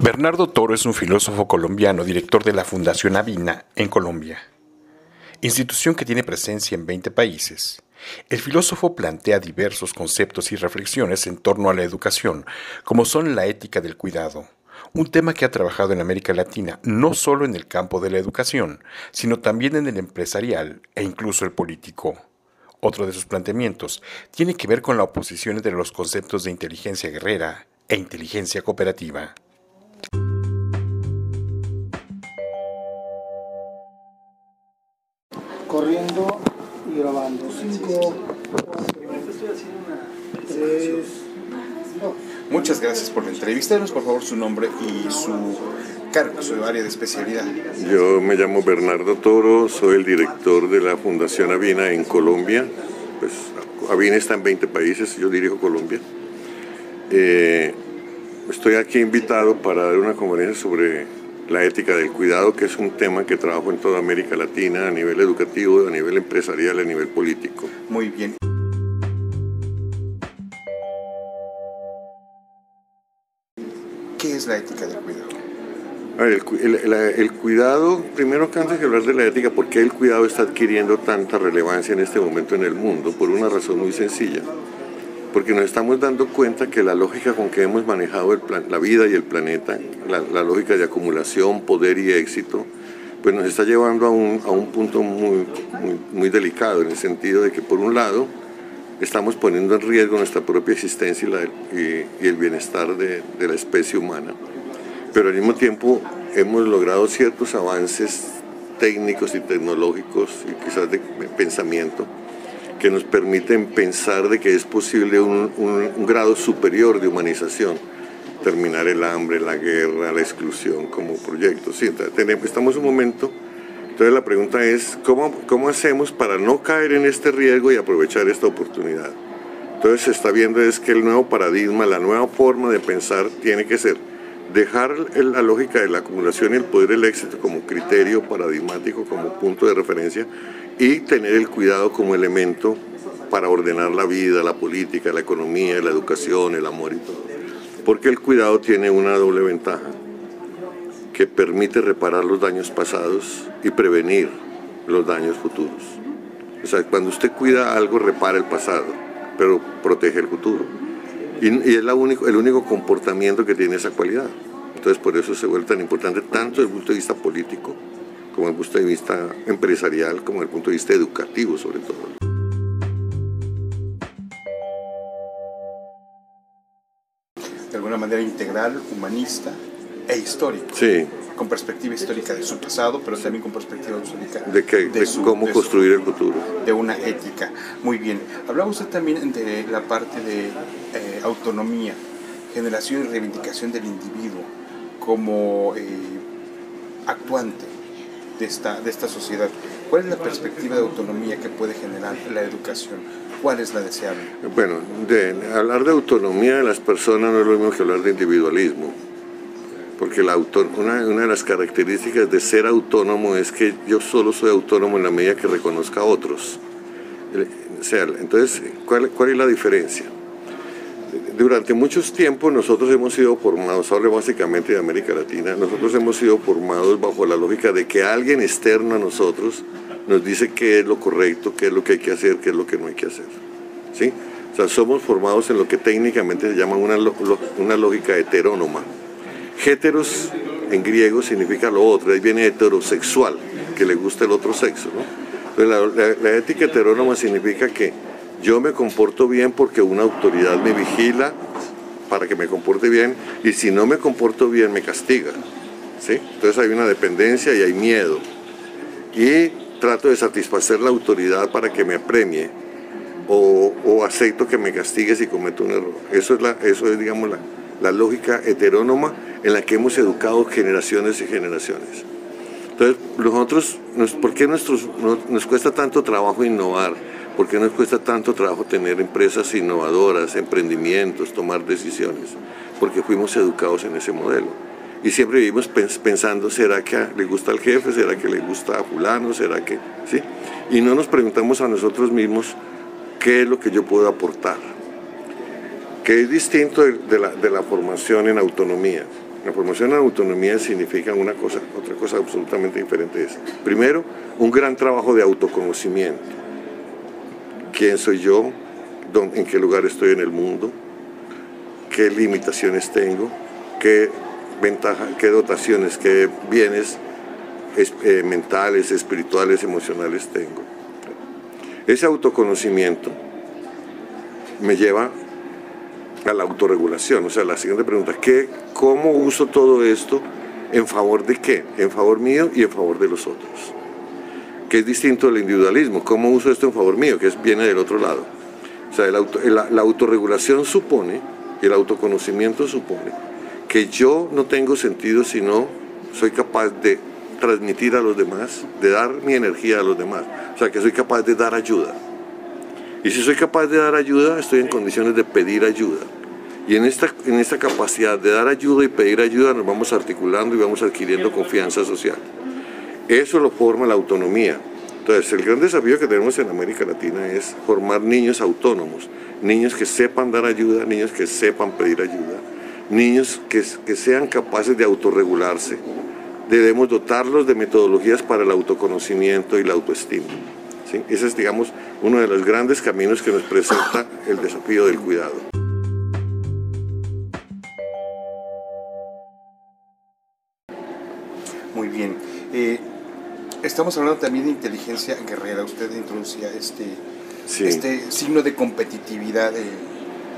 Bernardo Toro es un filósofo colombiano, director de la Fundación Avina en Colombia, institución que tiene presencia en 20 países. El filósofo plantea diversos conceptos y reflexiones en torno a la educación, como son la ética del cuidado, un tema que ha trabajado en América Latina no solo en el campo de la educación, sino también en el empresarial e incluso el político. Otro de sus planteamientos tiene que ver con la oposición entre los conceptos de inteligencia guerrera e inteligencia cooperativa. Corriendo y grabando. 5, 3, Muchas gracias por la entrevista. Denos por favor su nombre y su cargo, su área de especialidad. Yo me llamo Bernardo Toro, soy el director de la Fundación Avina en Colombia. Pues Avina está en 20 países, yo dirijo Colombia. Eh, estoy aquí invitado para dar una conferencia sobre la ética del cuidado, que es un tema que trabajo en toda América Latina a nivel educativo, a nivel empresarial, a nivel político. Muy bien. ¿Qué es la ética del cuidado? A ver, el, el- la- el cuidado, primero que antes de hablar de la ética, ¿por qué el cuidado está adquiriendo tanta relevancia en este momento en el mundo? Por una razón muy sencilla. Porque nos estamos dando cuenta que la lógica con que hemos manejado la vida y el planeta, la, lógica de acumulación, poder y éxito, pues nos está llevando a un, punto muy, delicado, en el sentido de que por un lado estamos poniendo en riesgo nuestra propia existencia y, el bienestar de la especie humana pero al mismo tiempo hemos logrado ciertos avances técnicos y tecnológicos y quizás de pensamiento que nos permiten pensar de que es posible un, grado superior de humanización, terminar el hambre, la guerra, la exclusión como proyectos. Sí, tenemos- estamos en un momento, entonces la pregunta es, ¿cómo, ¿cómo hacemos para no caer en este riesgo y aprovechar esta oportunidad? Entonces se está viendo es que el nuevo paradigma, la nueva forma de pensar tiene que ser dejar la lógica de la acumulación y el poder del éxito como criterio paradigmático, como punto de referencia, y tener el cuidado como elemento para ordenar la vida, la política, la economía, la educación, el amor y todo. Porque el cuidado tiene una doble ventaja, que permite reparar los daños pasados y prevenir los daños futuros. O sea, cuando usted cuida algo, repara el pasado, pero protege el futuro. Y, es la único, el único comportamiento que tiene esa cualidad. Entonces, por eso se vuelve tan importante, tanto desde el punto de vista político, como el punto de vista empresarial, como el punto de vista educativo, sobre todo. De alguna manera integral, humanista e histórico. Sí, Con perspectiva histórica de su pasado, pero también con perspectiva histórica de, que, de su- cómo de su- construir el futuro. de una ética. Muy bien. Hablaba usted también de la parte de eh, autonomía, generación y reivindicación del individuo como eh, actuante de esta, de esta sociedad. ¿Cuál es la perspectiva de autonomía que puede generar la educación? ¿Cuál es la deseable? Bueno, de, hablar de autonomía de las personas no es lo mismo que hablar de individualismo. Porque la auto- una, una de las características de ser autónomo es que yo solo soy autónomo en la medida que reconozca a otros. Sea, entonces, ¿cuál, cuál es la diferencia? Durante muchos tiempos nosotros hemos sido formados, hablo básicamente de América Latina, nosotros hemos sido formados bajo la lógica de que alguien externo a nosotros nos dice qué es lo correcto, qué es lo que hay que hacer, qué es lo que no hay que hacer. ¿sí? O sea, somos formados en lo que técnicamente se llama una, una lógica heterónoma. Heteros en griego significa lo otro, ahí viene heterosexual, que le gusta el otro sexo. ¿no? Entonces, la, la- la ética heterónoma significa que yo me comporto bien porque una autoridad me vigila para que me comporte bien y si no me comporto bien me castiga. ¿sí? Entonces hay una dependencia y hay miedo. Y trato de satisfacer la autoridad para que me premie o, acepto que me castigue si cometo un error. Eso es, la, eso es digamos, la, lógica heterónoma en la que hemos educado generaciones y generaciones. Entonces, nosotros, nos- ¿por qué nuestros, no- nos cuesta tanto trabajo innovar? ¿Por qué nos cuesta tanto trabajo tener empresas innovadoras, emprendimientos, tomar decisiones? Porque fuimos educados en ese modelo. Y siempre vivimos pens- pensando, ¿será que le gusta al jefe? ¿Será que le gusta a fulano? ¿Será que...? ¿Sí? Y no nos preguntamos a nosotros mismos, ¿qué es lo que yo puedo aportar? Que es distinto de la, de la formación en autonomía. La formación en autonomía significa una cosa, otra cosa absolutamente diferente es, primero, un gran trabajo de autoconocimiento. ¿Quién soy yo? ¿En qué lugar estoy en el mundo? ¿Qué limitaciones tengo? ¿Qué ventaja, qué dotaciones, qué bienes eh, mentales, espirituales, emocionales tengo? Ese autoconocimiento me lleva a la autorregulación. O sea, la siguiente pregunta, ¿qué, ¿cómo uso todo esto en favor de qué? En favor mío y en favor de los otros. Que es distinto del individualismo. ¿Cómo uso esto en favor mío? Que viene del otro lado. O sea, la autorregulación supone, el autoconocimiento supone, que yo no tengo sentido si no soy capaz de transmitir a los demás, de dar mi energía a los demás. O sea, que soy capaz de dar ayuda. Y si soy capaz de dar ayuda, estoy en condiciones de pedir ayuda. Y en esta, en esta capacidad de dar ayuda y pedir ayuda nos vamos articulando y vamos adquiriendo confianza social. Eso lo forma la autonomía. Entonces, el gran desafío que tenemos en América Latina es formar niños autónomos, niños que sepan dar ayuda, niños que sepan pedir ayuda, niños que, que sean capaces de autorregularse. Debemos dotarlos de metodologías para el autoconocimiento y la autoestima. Ese es, digamos, uno de los grandes caminos que nos presenta el desafío del cuidado. Estamos hablando también de inteligencia guerrera. Usted introducía este, este signo de competitividad eh,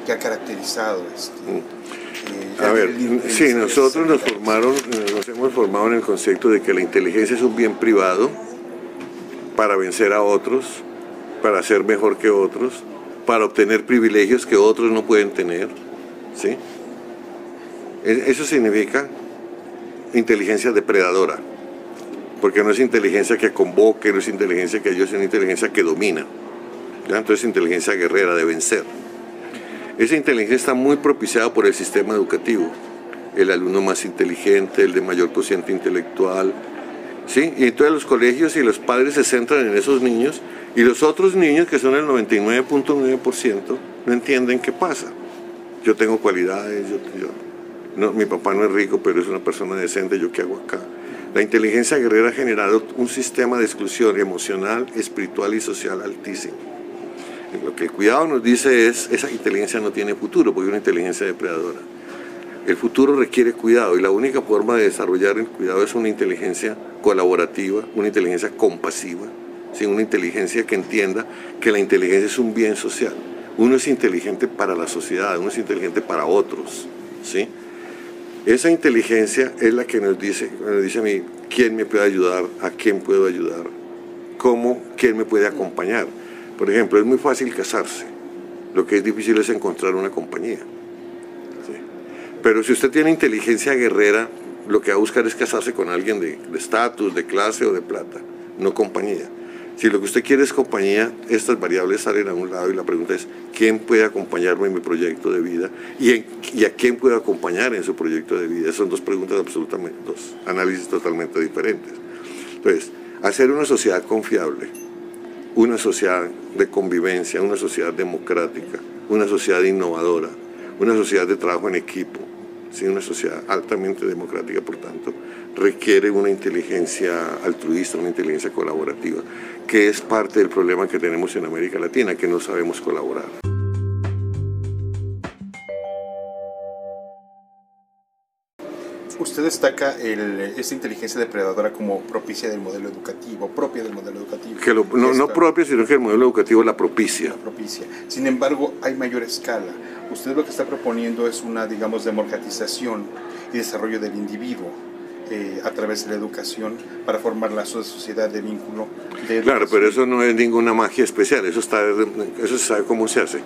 que ha caracterizado. Este, mm. eh, a ver, sí, nosotros nos formaron, nos hemos formado en el concepto de que la inteligencia es un bien privado para vencer a otros, para ser mejor que otros, para obtener privilegios que otros no pueden tener. ¿sí? E, eso significa inteligencia depredadora, porque no es inteligencia que convoque, no es inteligencia que ayude, es una inteligencia que domina. ¿ya? Entonces es inteligencia guerrera de vencer. Esa inteligencia está muy propiciada por el sistema educativo. El alumno más inteligente, el de mayor cociente intelectual, ¿sí? Y entonces los colegios y los padres se centran en esos niños y los otros niños, que son el 99.9%, no entienden qué pasa. Yo tengo cualidades, yo, no, mi papá no es rico, pero es una persona decente, ¿yo qué hago acá? La inteligencia guerrera ha generado un sistema de exclusión emocional, espiritual y social altísimo. Lo que el cuidado nos dice es, esa inteligencia no tiene futuro, porque es una inteligencia depredadora. El futuro requiere cuidado y la única forma de desarrollar el cuidado es una inteligencia colaborativa, una inteligencia compasiva, una inteligencia que entienda que la inteligencia es un bien social. Uno es inteligente para la sociedad, uno es inteligente para otros. ¿sí? Esa inteligencia es la que nos dice, nos dice a mí quién me puede ayudar, a quién puedo ayudar, cómo, quién me puede acompañar. Por ejemplo, es muy fácil casarse, lo que es difícil es encontrar una compañía. Pero si usted tiene inteligencia guerrera, lo que va a buscar es casarse con alguien de estatus, de, clase o de plata, no compañía. Si lo que usted quiere es compañía, estas variables salen a un lado y la pregunta es, ¿quién puede acompañarme en mi proyecto de vida? ¿Y, y a quién puedo acompañar en su proyecto de vida? Son dos preguntas absolutamente, dos análisis totalmente diferentes. Entonces, hacer una sociedad confiable, una sociedad de convivencia, una sociedad democrática, una sociedad innovadora, una sociedad de trabajo en equipo, una sociedad altamente democrática, por tanto, requiere una inteligencia altruista, una inteligencia colaborativa, que es parte del problema que tenemos en América Latina, que no sabemos colaborar. Usted destaca esta inteligencia depredadora como propicia del modelo educativo, propia del modelo educativo. Que no, no propia, sino que el modelo educativo la propicia. La propicia. Sin embargo, hay mayor escala usted lo que está proponiendo es una, digamos, democratización y desarrollo del individuo. Eh, a través de la educación para formar la sociedad de vínculo. claro, pero eso no es ninguna magia especial, eso, está, eso se sabe cómo se hace.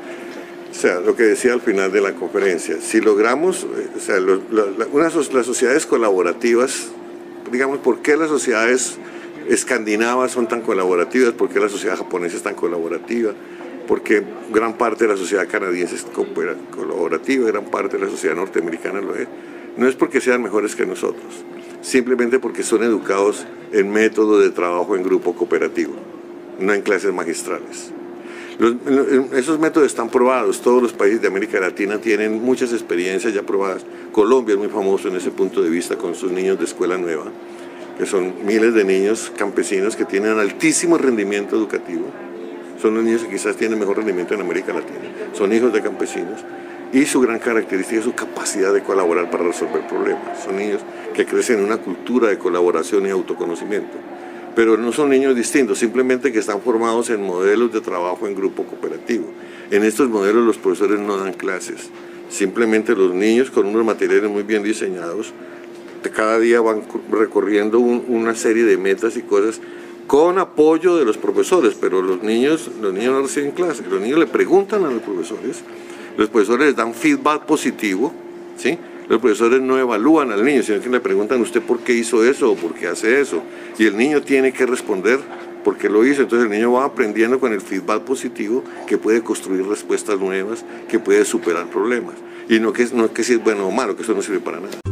O sea, lo que decía al final de la conferencia, si logramos, eh, o sea, las sociedades colaborativas, digamos, ¿por qué las sociedades escandinavas son tan colaborativas? ¿Por qué la sociedad japonesa es tan colaborativa? Porque gran parte de la sociedad canadiense es colaborativa, gran parte de la sociedad norteamericana lo es. No es porque sean mejores que nosotros, simplemente porque son educados en método de trabajo en grupo cooperativo, no en clases magistrales. esos métodos están probados, todos los países de América Latina tienen muchas experiencias ya probadas. Colombia es muy famoso en ese punto de vista con sus niños de escuela nueva, que son miles de niños campesinos que tienen altísimo rendimiento educativo. Son los niños que quizás tienen mejor rendimiento en América Latina. Son hijos de campesinos y su gran característica es su capacidad de colaborar para resolver problemas. Son niños que crecen en una cultura de colaboración y autoconocimiento. Pero no son niños distintos, simplemente que están formados en modelos de trabajo en grupo cooperativo. En estos modelos los profesores no dan clases, simplemente los niños con unos materiales muy bien diseñados, cada día van recorriendo una serie de metas y cosas con apoyo de los profesores, pero los niños, los niños no reciben clases, los niños le preguntan a los profesores los profesores les dan feedback positivo, ¿sí? Los profesores no evalúan al niño, sino que le preguntan usted por qué hizo eso o por qué hace eso. Y el niño tiene que responder por qué lo hizo. Entonces el niño va aprendiendo con el feedback positivo que puede construir respuestas nuevas, que puede superar problemas. Y no que, no que si es bueno o malo, que eso no sirve para nada.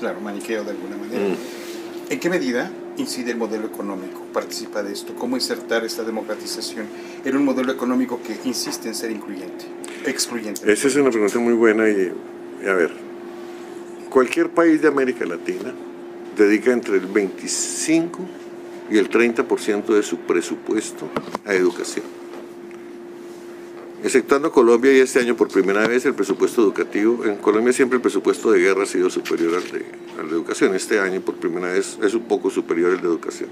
Claro, maniqueo de alguna manera. Mm. ¿En qué medida incide el modelo económico? Participa de esto. ¿Cómo insertar esta democratización en un modelo económico que insiste en ser incluyente, excluyente? Esa es una pregunta muy buena y, a ver, cualquier país de América Latina dedica entre el 25 y el 30% de su presupuesto a educación exceptuando Colombia y este año por primera vez el presupuesto educativo, en Colombia siempre el presupuesto de guerra ha sido superior al de, al de educación, este año por primera vez es un poco superior al de educación,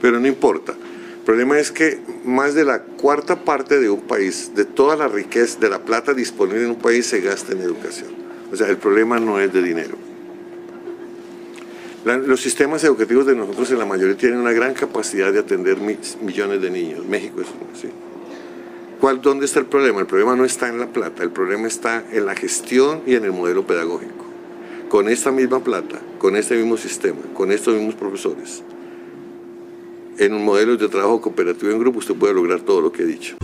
pero no importa. El problema es que más de la cuarta parte de un país, de toda la riqueza, de la plata disponible en un país se gasta en educación. O sea, el problema no es de dinero. los sistemas educativos de nosotros en la mayoría tienen una gran capacidad de atender millones de niños. México es uno, ¿sí? ¿Cuál, ¿Dónde está el problema? El problema no está en la plata, el problema está en la gestión y en el modelo pedagógico. Con esta misma plata, con este mismo sistema, con estos mismos profesores, en un modelo de trabajo cooperativo en grupo usted puede lograr todo lo que he dicho.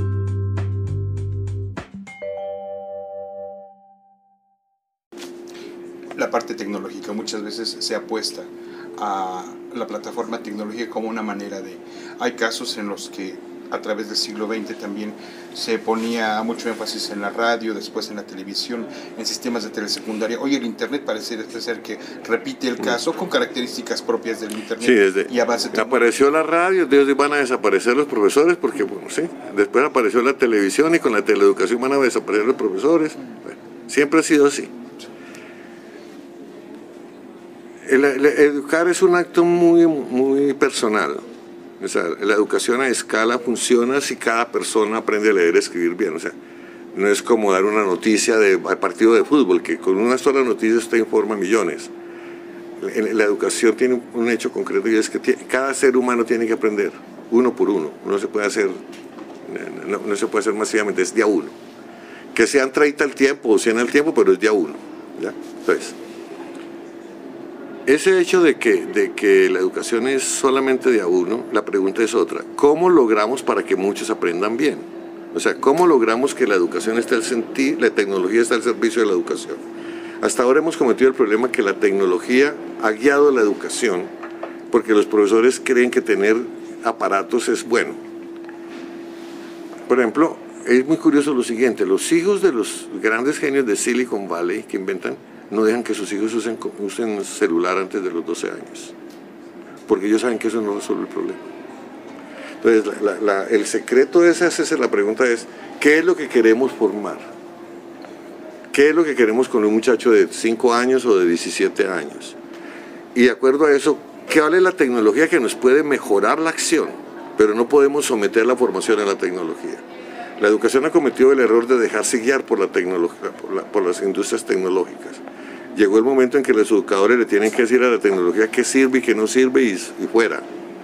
La parte tecnológica muchas veces se apuesta a la plataforma tecnológica como una manera de... Hay casos en los que a través del siglo XX también se ponía mucho énfasis en la radio, después en la televisión, en sistemas de telesecundaria. Hoy el Internet parece ser que repite el caso con características propias del Internet. Sí, desde y a base apareció la radio, entonces van a desaparecer los profesores, porque bueno, sí, después apareció la televisión y con la teleeducación van a desaparecer los profesores. siempre ha sido así. educar es un acto muy, muy personal o sea, la educación a escala funciona si cada persona aprende a leer y escribir bien. O sea, no es como dar una noticia de, partido de fútbol, que con una sola noticia usted informa millones. La, educación tiene un hecho concreto y es que cada ser humano tiene que aprender, uno por uno. No se puede hacer, no, se puede hacer masivamente, es día uno. Que sean 30 al tiempo o 100 al tiempo, pero es día uno. ¿ya? Entonces, ese hecho de que, de que la educación es solamente de a uno, la pregunta es otra. ¿Cómo logramos para que muchos aprendan bien? O sea, ¿cómo logramos que la educación esté al sentir, la tecnología esté al servicio de la educación? Hasta ahora hemos cometido el problema que la tecnología ha guiado la educación porque los profesores creen que tener aparatos es bueno. Por ejemplo, es muy curioso lo siguiente, los hijos de los grandes genios de Silicon Valley que inventan no dejan que sus hijos usen, usen celular antes de los 12 años, porque ellos saben que eso no resuelve el problema. Entonces, el secreto de esa es la pregunta es, ¿qué es lo que queremos formar? ¿Qué es lo que queremos con un muchacho de 5 años o de 17 años? Y de acuerdo a eso, ¿qué vale la tecnología que nos puede mejorar la acción? Pero no podemos someter la formación a la tecnología. La educación ha cometido el error de dejarse guiar por, la tecnología, por las industrias tecnológicas llegó el momento en que los educadores le tienen que decir a la tecnología qué sirve y qué no sirve y, fuera.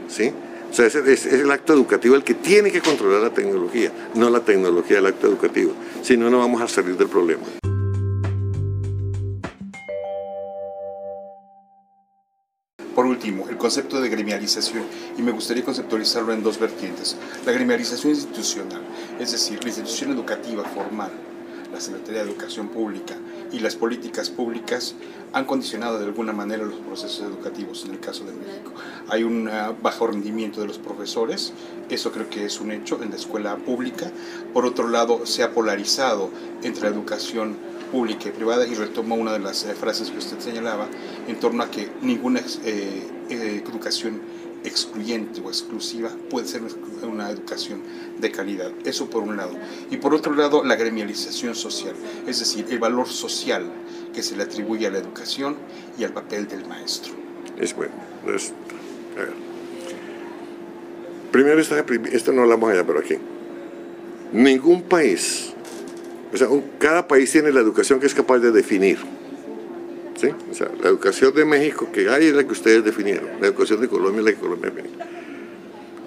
¿sí? O sea, es, el acto educativo el que tiene que controlar la tecnología, no la tecnología del acto educativo. Si no, no vamos a salir del problema. Por último, el concepto de gremialización, y me gustaría conceptualizarlo en dos vertientes. La gremialización institucional, es decir, la institución educativa formal, la Secretaría de Educación Pública y las políticas públicas han condicionado de alguna manera los procesos educativos en el caso de México. Hay un bajo rendimiento de los profesores, eso creo que es un hecho en la escuela pública. Por otro lado, se ha polarizado entre la educación pública y privada y retomo una de las eh, frases que usted señalaba en torno a que ninguna eh, eh, educación excluyente o exclusiva puede ser una educación de calidad. Eso por un lado. Y por otro lado, la gremialización social, es decir, el valor social que se le atribuye a la educación y al papel del maestro. Es bueno. Primero, esto no hablamos allá, pero aquí. Ningún país, o sea, cada país tiene la educación que es capaz de definir. La educación de México que hay es la que ustedes definieron. La educación de Colombia es la que Colombia definió.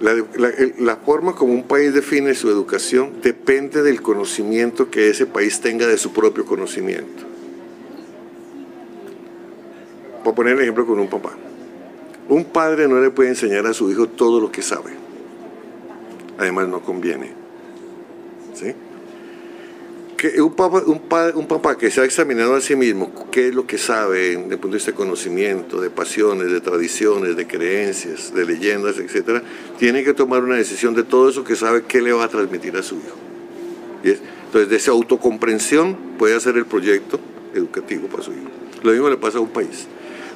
La, la, forma como un país define su educación depende del conocimiento que ese país tenga de su propio conocimiento. Voy a poner el ejemplo con un papá. Un padre no le puede enseñar a su hijo todo lo que sabe. Además no conviene. ¿Sí? Que un, papá, un, un papá que se ha examinado a sí mismo qué es lo que sabe desde el punto de vista de conocimiento, de pasiones, de tradiciones, de creencias, de leyendas, etc., tiene que tomar una decisión de todo eso que sabe qué le va a transmitir a su hijo. ¿Y Entonces, de esa autocomprensión puede hacer el proyecto educativo para su hijo. Lo mismo le pasa a un país.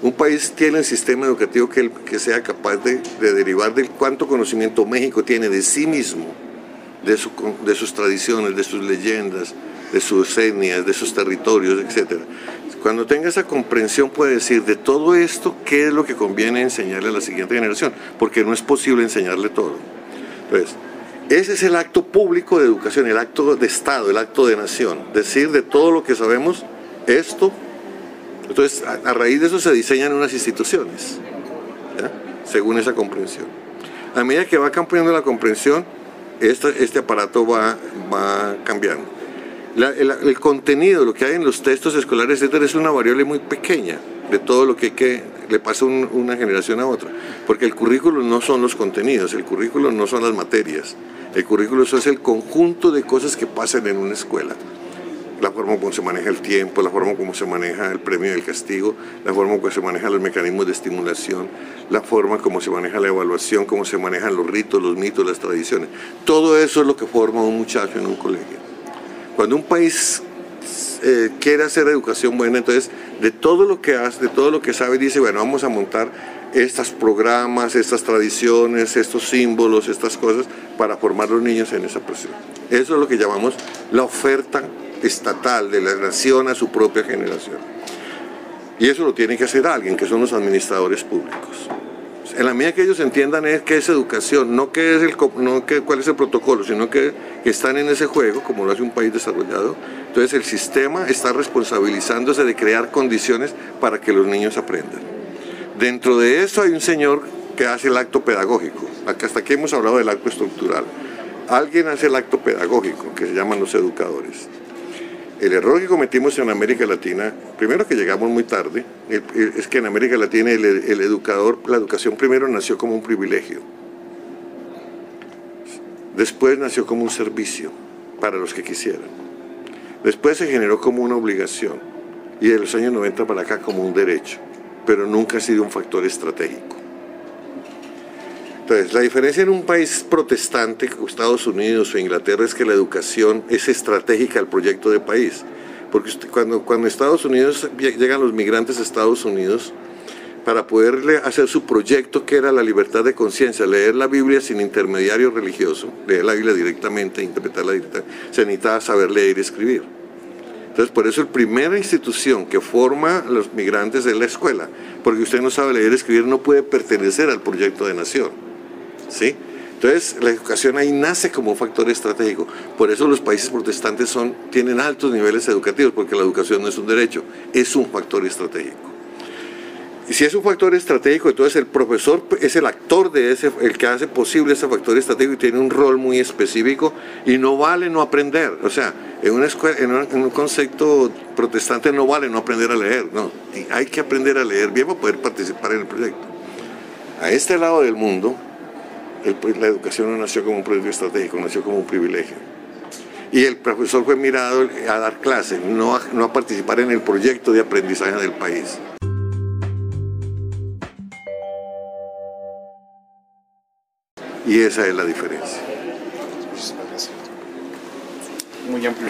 Un país tiene el sistema educativo que, que sea capaz de, derivar del cuánto conocimiento México tiene de sí mismo, de, de sus tradiciones, de sus leyendas, de sus etnias, de sus territorios, etc. Cuando tenga esa comprensión puede decir de todo esto qué es lo que conviene enseñarle a la siguiente generación, porque no es posible enseñarle todo. Entonces, ese es el acto público de educación, el acto de Estado, el acto de nación, decir de todo lo que sabemos, esto entonces, a, raíz de eso se diseñan unas instituciones, según esa comprensión. A medida que va cambiando la comprensión, este, este aparato va, va cambiando. El, contenido, lo que hay en los textos escolares, etcétera, es una variable muy pequeña de todo lo que, le pasa una generación a otra. Porque el currículo no son los contenidos, el currículo no son las materias. El currículo es el conjunto de cosas que pasan en una escuela la forma como se maneja el tiempo, la forma como se maneja el premio y el castigo, la forma como se manejan los mecanismos de estimulación, la forma como se maneja la evaluación, cómo se manejan los ritos, los mitos, las tradiciones. Todo eso es lo que forma un muchacho en un colegio. Cuando un país eh, quiere hacer educación buena, entonces de todo lo que hace, de todo lo que sabe, dice, bueno, vamos a montar estos programas, estas tradiciones, estos símbolos, estas cosas, para formar los niños en esa presión. Eso es lo que llamamos la oferta estatal de la nación a su propia generación. Y eso lo tiene que hacer alguien, que son los administradores públicos. En la medida que ellos entiendan es qué es educación, no, qué es el, no qué, cuál es el protocolo, sino que, que están en ese juego, como lo hace un país desarrollado, entonces el sistema está responsabilizándose de crear condiciones para que los niños aprendan. Dentro de eso hay un señor que hace el acto pedagógico. Hasta aquí hemos hablado del acto estructural. Alguien hace el acto pedagógico, que se llaman los educadores. El error que cometimos en América Latina, primero que llegamos muy tarde, es que en América Latina el, educador, la educación primero nació como un privilegio, después nació como un servicio para los que quisieran, después se generó como una obligación y de los años 90 para acá como un derecho, pero nunca ha sido un factor estratégico. Entonces, la diferencia en un país protestante como Estados Unidos o Inglaterra es que la educación es estratégica al proyecto de país. Porque cuando, cuando Estados Unidos llegan los migrantes a Estados Unidos, para poderle hacer su proyecto que era la libertad de conciencia, leer la Biblia sin intermediario religioso, leer la Biblia directamente, interpretarla directamente, se necesitaba saber leer y escribir. Entonces, por eso la primera institución que forma a los migrantes es la escuela, porque usted no sabe leer y escribir, no puede pertenecer al proyecto de nación. ¿Sí? Entonces, la educación ahí nace como un factor estratégico. Por eso los países protestantes son, tienen altos niveles educativos, porque la educación no es un derecho, es un factor estratégico. Y si es un factor estratégico, entonces el profesor es el actor de ese, el que hace posible ese factor estratégico y tiene un rol muy específico y no vale no aprender. O sea, en, una escuela, en, un, concepto protestante no vale no aprender a leer, no. hay que aprender a leer bien para poder participar en el proyecto. A este lado del mundo, la educación no nació como un proyecto estratégico, nació como un privilegio. Y el profesor fue mirado a dar clase, no a, no a participar en el proyecto de aprendizaje del país. Y esa es la diferencia. Muy amplio.